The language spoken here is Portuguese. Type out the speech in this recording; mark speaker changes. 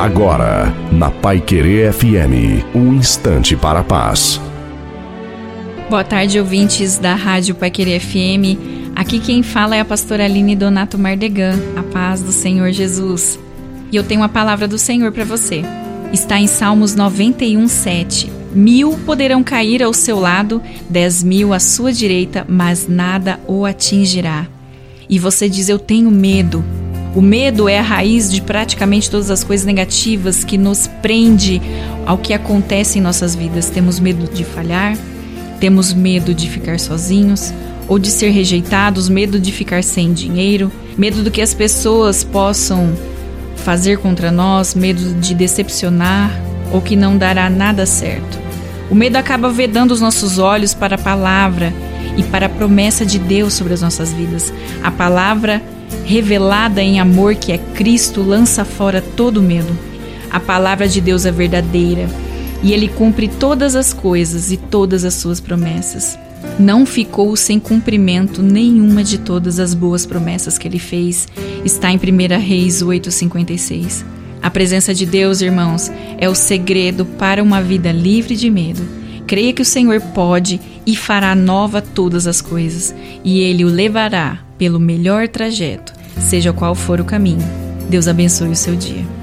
Speaker 1: Agora, na Pai Querer FM, um instante para a paz.
Speaker 2: Boa tarde, ouvintes da Rádio Pai Querer FM. Aqui quem fala é a pastora Aline Donato Mardegan, a paz do Senhor Jesus. E eu tenho uma palavra do Senhor para você. Está em Salmos 91, 7. Mil poderão cair ao seu lado, dez mil à sua direita, mas nada o atingirá. E você diz: Eu tenho medo. O medo é a raiz de praticamente todas as coisas negativas que nos prende ao que acontece em nossas vidas. Temos medo de falhar, temos medo de ficar sozinhos ou de ser rejeitados, medo de ficar sem dinheiro, medo do que as pessoas possam fazer contra nós, medo de decepcionar ou que não dará nada certo. O medo acaba vedando os nossos olhos para a palavra e para a promessa de Deus sobre as nossas vidas. A palavra revelada em amor que é Cristo lança fora todo medo. A palavra de Deus é verdadeira e ele cumpre todas as coisas e todas as suas promessas. Não ficou sem cumprimento nenhuma de todas as boas promessas que ele fez. Está em 1 Reis 8:56. A presença de Deus, irmãos, é o segredo para uma vida livre de medo. Creia que o Senhor pode e fará nova todas as coisas, e ele o levará pelo melhor trajeto seja qual for o caminho. Deus abençoe o seu dia.